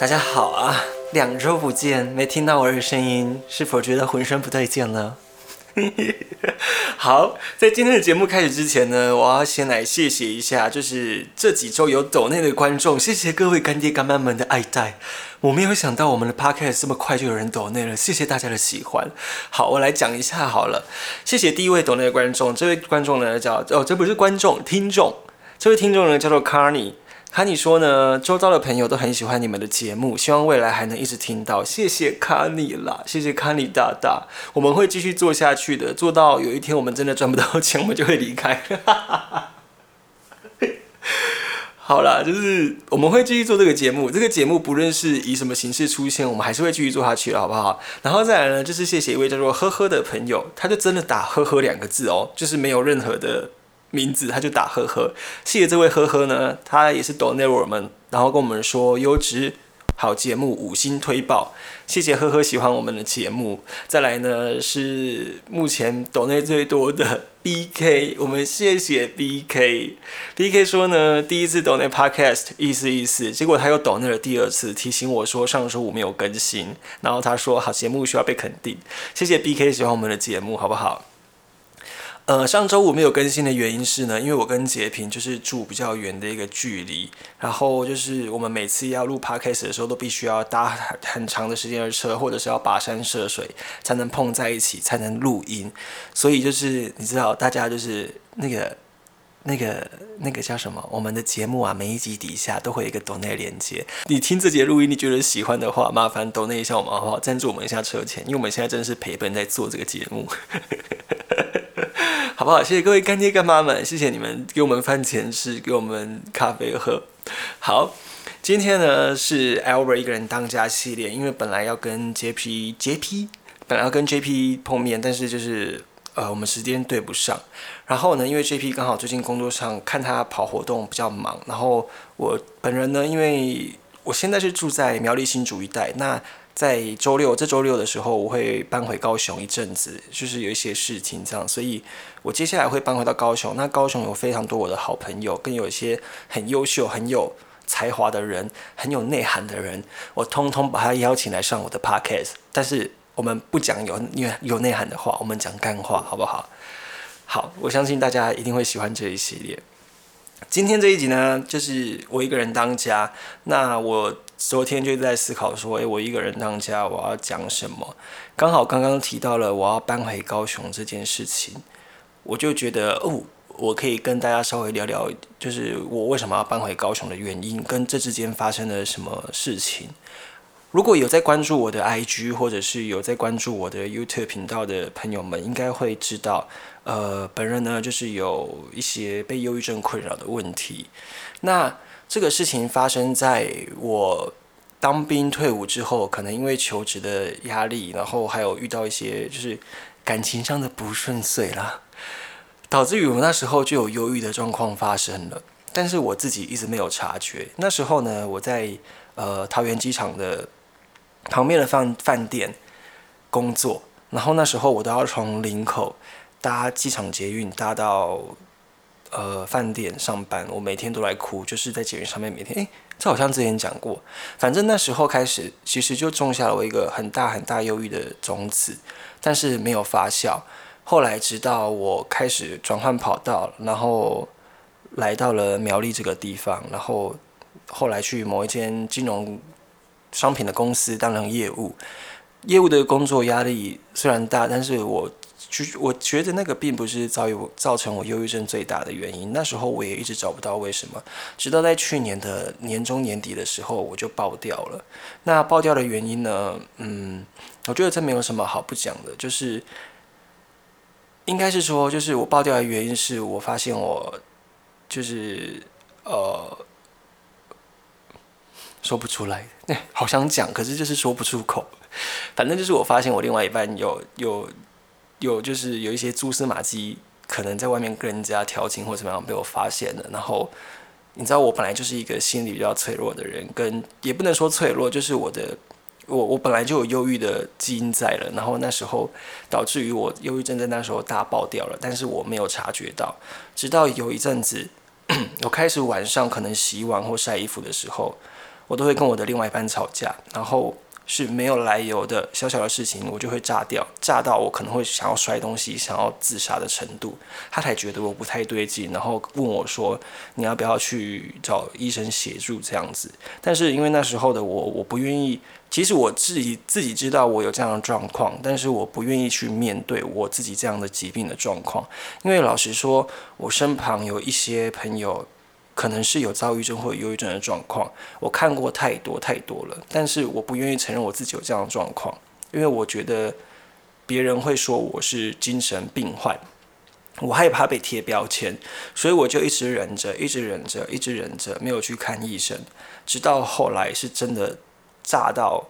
大家好啊，两周不见，没听到我的声音，是否觉得浑身不对劲了？好，在今天的节目开始之前呢，我要先来谢谢一下，就是这几周有抖内的观众，谢谢各位干爹干妈们的爱戴。我没有想到我们的 podcast 这么快就有人抖内了，谢谢大家的喜欢。好，我来讲一下好了，谢谢第一位抖内的观众，这位观众呢叫哦，这不是观众，听众，这位听众呢叫做 Carney。卡尼说呢，周遭的朋友都很喜欢你们的节目，希望未来还能一直听到。谢谢卡尼啦，谢谢卡尼大大，我们会继续做下去的，做到有一天我们真的赚不到钱，我们就会离开。好啦，就是我们会继续做这个节目，这个节目不论是以什么形式出现，我们还是会继续做下去，好不好？然后再来呢，就是谢谢一位叫做呵呵的朋友，他就真的打呵呵两个字哦，就是没有任何的。名字他就打呵呵，谢谢这位呵呵呢，他也是 donate 我们，然后跟我们说优质好节目五星推爆，谢谢呵呵喜欢我们的节目。再来呢是目前 donate 最多的 BK，我们谢谢 BK，BK 说呢第一次 donate podcast 意思意思，结果他又 donate 了第二次，提醒我说上周五没有更新，然后他说好节目需要被肯定，谢谢 BK 喜欢我们的节目好不好？呃，上周五没有更新的原因是呢，因为我跟杰平就是住比较远的一个距离，然后就是我们每次要录 podcast 的时候，都必须要搭很长的时间的车，或者是要跋山涉水才能碰在一起，才能录音。所以就是你知道，大家就是那个那个那个叫什么？我们的节目啊，每一集底下都会有一个 donate 连接。你听这节录音，你觉得喜欢的话，麻烦 donate 一下我们好不好？赞助我们一下车钱，因为我们现在真的是赔本在做这个节目。好不好？谢谢各位干爹干妈们，谢谢你们给我们饭钱吃，给我们咖啡喝。好，今天呢是 Albert 一个人当家系列，因为本来要跟 JP JP 本来要跟 JP 碰面，但是就是呃我们时间对不上。然后呢，因为 JP 刚好最近工作上看他跑活动比较忙，然后我本人呢，因为我现在是住在苗栗新竹一带，那。在周六，这周六的时候，我会搬回高雄一阵子，就是有一些事情这样，所以我接下来会搬回到高雄。那高雄有非常多我的好朋友，更有一些很优秀、很有才华的人，很有内涵的人，我通通把他邀请来上我的 podcast。但是我们不讲有有有内涵的话，我们讲干话，好不好？好，我相信大家一定会喜欢这一系列。今天这一集呢，就是我一个人当家。那我昨天就在思考说，诶，我一个人当家，我要讲什么？刚好刚刚提到了我要搬回高雄这件事情，我就觉得哦，我可以跟大家稍微聊聊，就是我为什么要搬回高雄的原因，跟这之间发生了什么事情。如果有在关注我的 IG，或者是有在关注我的 YouTube 频道的朋友们，应该会知道。呃，本人呢就是有一些被忧郁症困扰的问题。那这个事情发生在我当兵退伍之后，可能因为求职的压力，然后还有遇到一些就是感情上的不顺遂啦，导致于我那时候就有忧郁的状况发生了。但是我自己一直没有察觉。那时候呢，我在呃桃园机场的旁边的饭饭店工作，然后那时候我都要从林口。搭机场捷运搭到呃饭店上班，我每天都来哭，就是在捷运上面每天，诶，这好像之前讲过。反正那时候开始，其实就种下了我一个很大很大忧郁的种子，但是没有发酵。后来直到我开始转换跑道，然后来到了苗栗这个地方，然后后来去某一间金融商品的公司担任业务，业务的工作压力虽然大，但是我。就我觉得那个并不是造有造成我忧郁症最大的原因。那时候我也一直找不到为什么，直到在去年的年中年底的时候，我就爆掉了。那爆掉的原因呢？嗯，我觉得这没有什么好不讲的，就是应该是说，就是我爆掉的原因是我发现我就是呃，说不出来，好想讲，可是就是说不出口。反正就是我发现我另外一半有有有，就是有一些蛛丝马迹，可能在外面跟人家调情或怎么样被我发现了。然后你知道，我本来就是一个心理比较脆弱的人，跟也不能说脆弱，就是我的我我本来就有忧郁的基因在了。然后那时候导致于我忧郁症在那时候大爆掉了，但是我没有察觉到，直到有一阵子。我开始晚上可能洗碗或晒衣服的时候，我都会跟我的另外一半吵架，然后是没有来由的小小的事情，我就会炸掉，炸到我可能会想要摔东西、想要自杀的程度。他才觉得我不太对劲，然后问我说：“你要不要去找医生协助这样子？”但是因为那时候的我，我不愿意。其实我自己自己知道我有这样的状况，但是我不愿意去面对我自己这样的疾病的状况，因为老实说，我身旁有一些朋友可能是有躁郁症或忧郁症的状况，我看过太多太多了，但是我不愿意承认我自己有这样的状况，因为我觉得别人会说我是精神病患，我害怕被贴标签，所以我就一直忍着，一直忍着，一直忍着，没有去看医生，直到后来是真的。炸到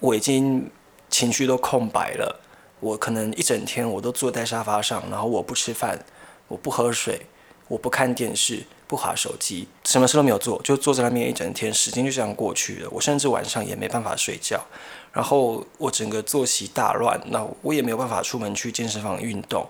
我已经情绪都空白了，我可能一整天我都坐在沙发上，然后我不吃饭，我不喝水，我不看电视，不划手机，什么事都没有做，就坐在那边一整天，时间就这样过去了。我甚至晚上也没办法睡觉，然后我整个作息大乱，那我也没有办法出门去健身房运动，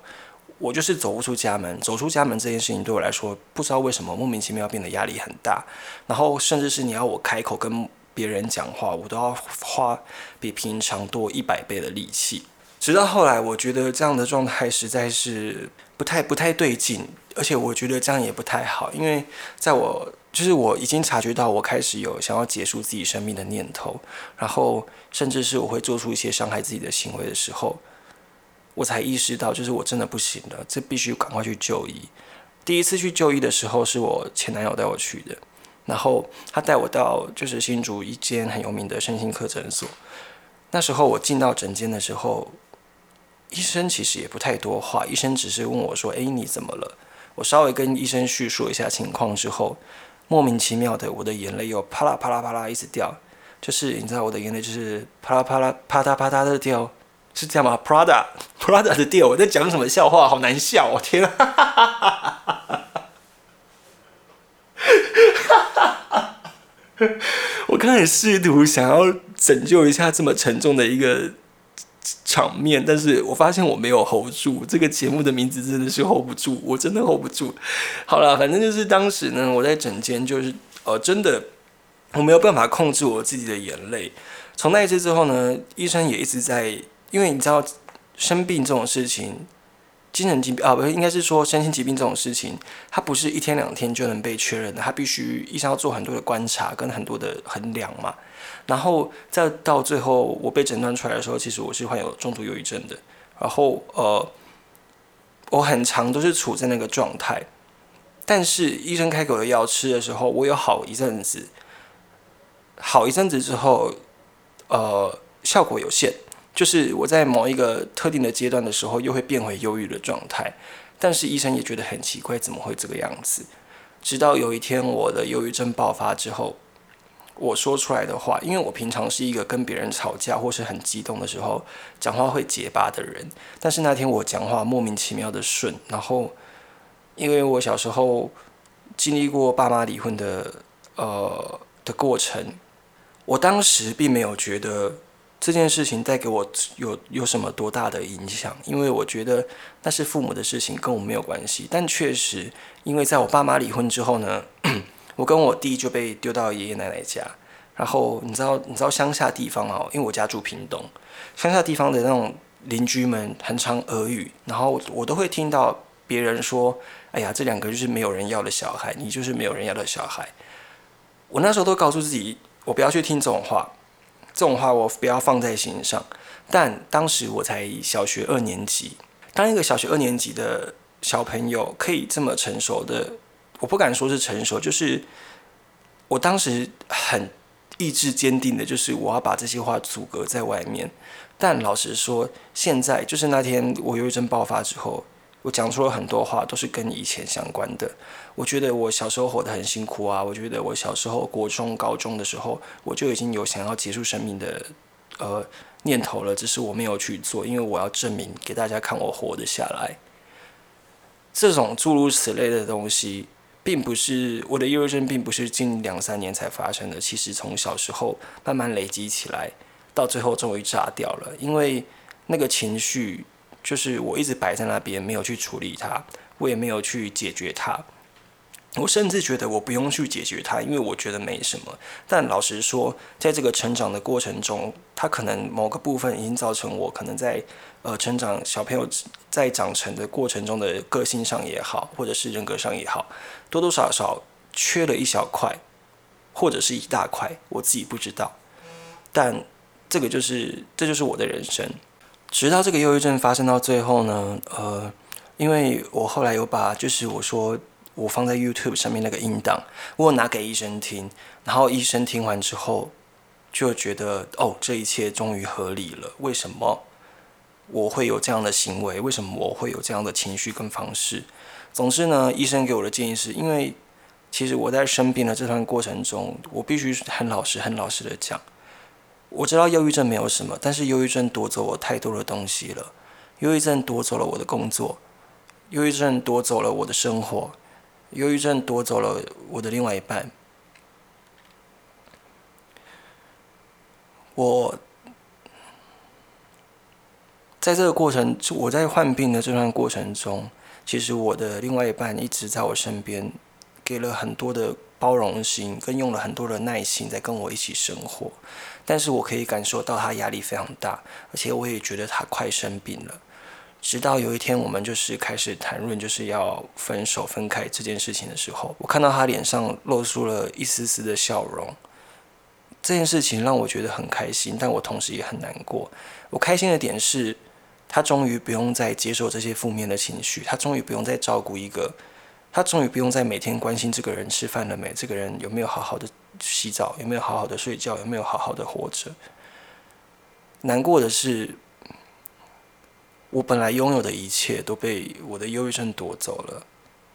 我就是走不出家门。走出家门这件事情对我来说，不知道为什么莫名其妙变得压力很大，然后甚至是你要我开口跟。别人讲话，我都要花比平常多一百倍的力气。直到后来，我觉得这样的状态实在是不太不太对劲，而且我觉得这样也不太好。因为在我就是我已经察觉到我开始有想要结束自己生命的念头，然后甚至是我会做出一些伤害自己的行为的时候，我才意识到，就是我真的不行了，这必须赶快去就医。第一次去就医的时候，是我前男友带我去的。然后他带我到就是新竹一间很有名的身心科诊所。那时候我进到诊间的时候，医生其实也不太多话，医生只是问我说：“哎，你怎么了？”我稍微跟医生叙述一下情况之后，莫名其妙的我的眼泪又啪啦啪啦啪啦一直掉，就是你知道我的眼泪就是啪啦啪啦啪嗒啪嗒的掉，是这样吗？Prada Prada 的掉，我在讲什么笑话？好难笑哦！天啊！我刚才试图想要拯救一下这么沉重的一个场面，但是我发现我没有 hold 住。这个节目的名字真的是 hold 不住，我真的 hold 不住。好了，反正就是当时呢，我在整间就是呃，真的我没有办法控制我自己的眼泪。从那一次之后呢，医生也一直在，因为你知道生病这种事情。精神疾病啊，不应该是说身心疾病这种事情，它不是一天两天就能被确认的，它必须医生要做很多的观察跟很多的衡量嘛。然后再到最后我被诊断出来的时候，其实我是患有重度忧郁症的。然后呃，我很长都是处在那个状态，但是医生开给我的药吃的时候，我有好一阵子，好一阵子之后，呃，效果有限。就是我在某一个特定的阶段的时候，又会变回忧郁的状态，但是医生也觉得很奇怪，怎么会这个样子？直到有一天我的忧郁症爆发之后，我说出来的话，因为我平常是一个跟别人吵架或是很激动的时候讲话会结巴的人，但是那天我讲话莫名其妙的顺，然后因为我小时候经历过爸妈离婚的呃的过程，我当时并没有觉得。这件事情带给我有有什么多大的影响？因为我觉得那是父母的事情，跟我没有关系。但确实，因为在我爸妈离婚之后呢，我跟我弟就被丢到爷爷奶奶家。然后你知道，你知道乡下地方哦，因为我家住屏东，乡下地方的那种邻居们很常耳语，然后我都会听到别人说：“哎呀，这两个就是没有人要的小孩，你就是没有人要的小孩。”我那时候都告诉自己，我不要去听这种话。这种话我不要放在心上，但当时我才小学二年级，当一个小学二年级的小朋友可以这么成熟的，我不敢说是成熟，就是我当时很意志坚定的，就是我要把这些话阻隔在外面。但老实说，现在就是那天我忧郁症爆发之后，我讲出了很多话，都是跟以前相关的。我觉得我小时候活得很辛苦啊，我觉得我小时候国中、高中的时候，我就已经有想要结束生命的呃念头了，只是我没有去做，因为我要证明给大家看我活得下来。这种诸如此类的东西，并不是我的抑郁症，并不是近两三年才发生的。其实从小时候慢慢累积起来，到最后终于炸掉了，因为那个情绪。就是我一直摆在那边，没有去处理它，我也没有去解决它。我甚至觉得我不用去解决它，因为我觉得没什么。但老实说，在这个成长的过程中，它可能某个部分已经造成我可能在呃成长小朋友在长成的过程中的个性上也好，或者是人格上也好，多多少少缺了一小块，或者是一大块，我自己不知道。但这个就是这就是我的人生。直到这个忧郁症发生到最后呢，呃，因为我后来有把就是我说我放在 YouTube 上面那个音档，我拿给医生听，然后医生听完之后就觉得哦，这一切终于合理了。为什么我会有这样的行为？为什么我会有这样的情绪跟方式？总之呢，医生给我的建议是因为其实我在生病的这段过程中，我必须很老实、很老实的讲。我知道忧郁症没有什么，但是忧郁症夺走我太多的东西了。忧郁症夺走了我的工作，忧郁症夺走了我的生活，忧郁症夺走了我的另外一半。我在这个过程，我在患病的这段过程中，其实我的另外一半一直在我身边，给了很多的包容心，跟用了很多的耐心，在跟我一起生活。但是我可以感受到他压力非常大，而且我也觉得他快生病了。直到有一天，我们就是开始谈论就是要分手分开这件事情的时候，我看到他脸上露出了一丝丝的笑容。这件事情让我觉得很开心，但我同时也很难过。我开心的点是，他终于不用再接受这些负面的情绪，他终于不用再照顾一个，他终于不用再每天关心这个人吃饭了没，这个人有没有好好的。洗澡有没有好好的睡觉？有没有好好的活着？难过的是，我本来拥有的一切都被我的忧郁症夺走了。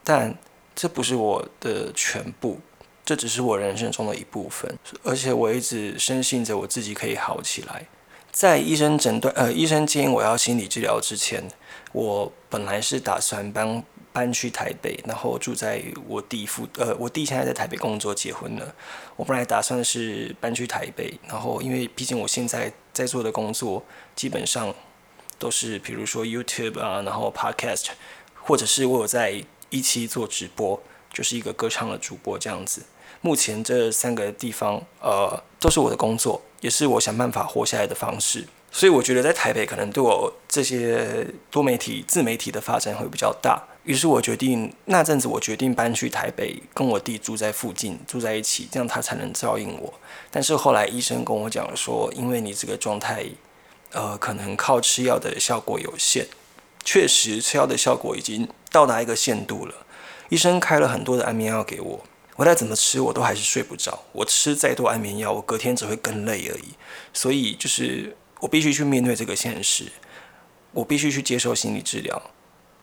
但这不是我的全部，这只是我人生中的一部分。而且我一直深信着我自己可以好起来。在医生诊断呃，医生建议我要心理治疗之前，我本来是打算帮。搬去台北，然后住在我弟父呃，我弟现在在台北工作，结婚了。我本来打算是搬去台北，然后因为毕竟我现在在做的工作基本上都是，比如说 YouTube 啊，然后 Podcast，或者是我有在一期做直播，就是一个歌唱的主播这样子。目前这三个地方呃，都是我的工作，也是我想办法活下来的方式。所以我觉得在台北可能对我这些多媒体、自媒体的发展会比较大。于是我决定那阵子，我决定搬去台北，跟我弟住在附近，住在一起，这样他才能照应我。但是后来医生跟我讲说，因为你这个状态，呃，可能靠吃药的效果有限。确实，吃药的效果已经到达一个限度了。医生开了很多的安眠药给我，我再怎么吃，我都还是睡不着。我吃再多安眠药，我隔天只会更累而已。所以就是。我必须去面对这个现实，我必须去接受心理治疗，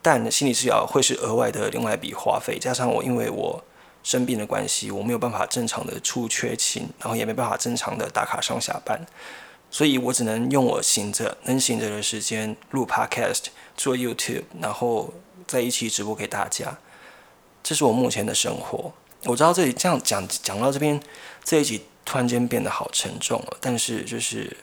但心理治疗会是额外的另外一笔花费，加上我因为我生病的关系，我没有办法正常的出缺勤，然后也没办法正常的打卡上下班，所以我只能用我醒着能醒着的时间录 Podcast、做 YouTube，然后在一起直播给大家，这是我目前的生活。我知道这里这样讲讲到这边这一集突然间变得好沉重了，但是就是。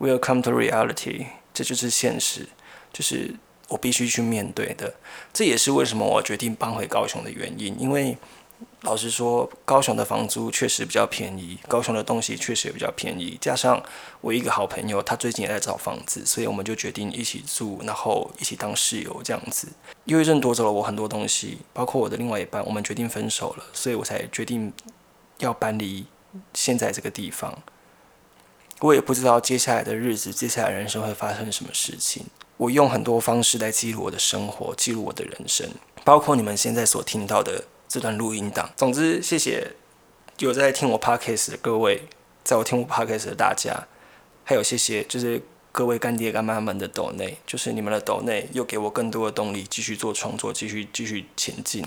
Will come to reality，这就是现实，就是我必须去面对的。这也是为什么我决定搬回高雄的原因。因为老实说，高雄的房租确实比较便宜，高雄的东西确实也比较便宜。加上我一个好朋友，他最近也在找房子，所以我们就决定一起住，然后一起当室友这样子。忧郁症夺走了我很多东西，包括我的另外一半，我们决定分手了，所以我才决定要搬离现在这个地方。我也不知道接下来的日子，接下来人生会发生什么事情。我用很多方式来记录我的生活，记录我的人生，包括你们现在所听到的这段录音档。总之，谢谢有在听我 podcast 的各位，在我听我 podcast 的大家，还有谢谢就是各位干爹干妈们的抖内，就是你们的抖内，又给我更多的动力，继续做创作，继续继续前进。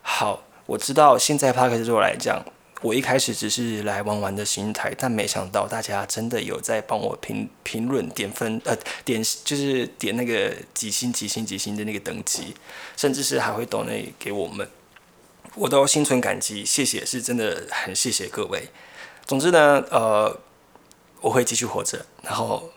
好，我知道现在 p a r k 对我来讲，我一开始只是来玩玩的心态，但没想到大家真的有在帮我评评论、点分，呃，点就是点那个几星、几星、几星的那个等级，甚至是还会抖内给我们，我都心存感激，谢谢，是真的很谢谢各位。总之呢，呃，我会继续活着，然后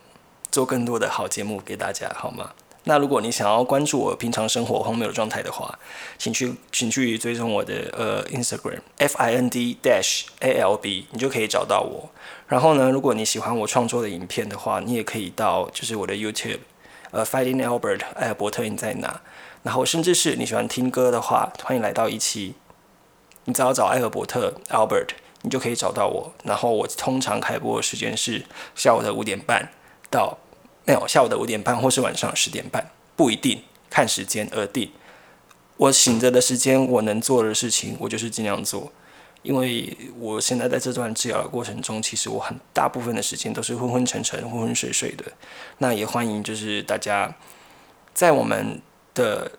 做更多的好节目给大家，好吗？那如果你想要关注我平常生活荒谬的状态的话，请去请去追踪我的呃 Instagram F I N D dash A L B，你就可以找到我。然后呢，如果你喜欢我创作的影片的话，你也可以到就是我的 YouTube，呃，Fighting Albert 艾尔伯特你在哪？然后甚至是你喜欢听歌的话，欢迎来到一期，你只要找艾尔伯特 Albert，你就可以找到我。然后我通常开播的时间是下午的五点半到。没有，下午的五点半或是晚上十点半，不一定看时间而定。我醒着的时间，我能做的事情，我就是尽量做。因为我现在在这段治疗的过程中，其实我很大部分的时间都是昏昏沉沉、昏昏睡睡的。那也欢迎就是大家在我们的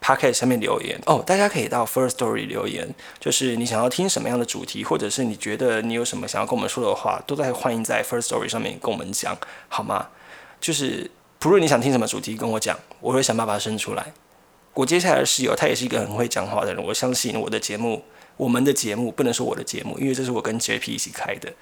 p o c k e t 上面留言哦，大家可以到 First Story 留言，就是你想要听什么样的主题，或者是你觉得你有什么想要跟我们说的话，都在欢迎在 First Story 上面跟我们讲，好吗？就是不论你想听什么主题，跟我讲，我会想办法生出来。我接下来的室友，他也是一个很会讲话的人。我相信我的节目，我们的节目不能说我的节目，因为这是我跟 JP 一起开的。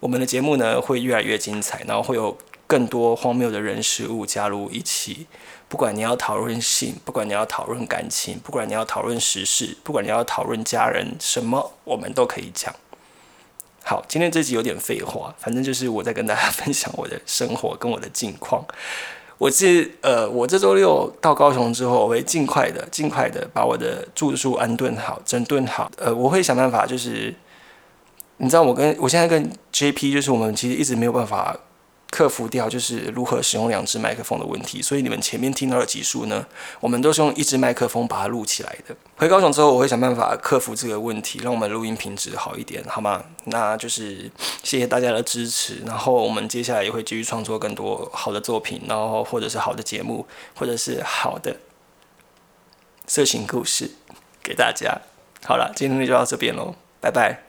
我们的节目呢，会越来越精彩，然后会有更多荒谬的人事物加入一起。不管你要讨论性，不管你要讨论感情，不管你要讨论时事，不管你要讨论家人，什么我们都可以讲。好，今天这集有点废话，反正就是我在跟大家分享我的生活跟我的近况。我是呃，我这周六到高雄之后，我会尽快的、尽快的把我的住宿安顿好、整顿好。呃，我会想办法，就是你知道，我跟我现在跟 JP，就是我们其实一直没有办法。克服掉就是如何使用两只麦克风的问题，所以你们前面听到的集数呢，我们都是用一支麦克风把它录起来的。回高雄之后，我会想办法克服这个问题，让我们录音品质好一点，好吗？那就是谢谢大家的支持，然后我们接下来也会继续创作更多好的作品，然后或者是好的节目，或者是好的色情故事给大家。好了，今天就到这边喽，拜拜，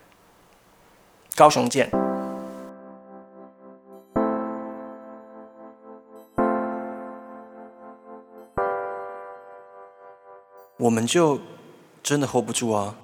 高雄见。我们就真的 hold 不住啊！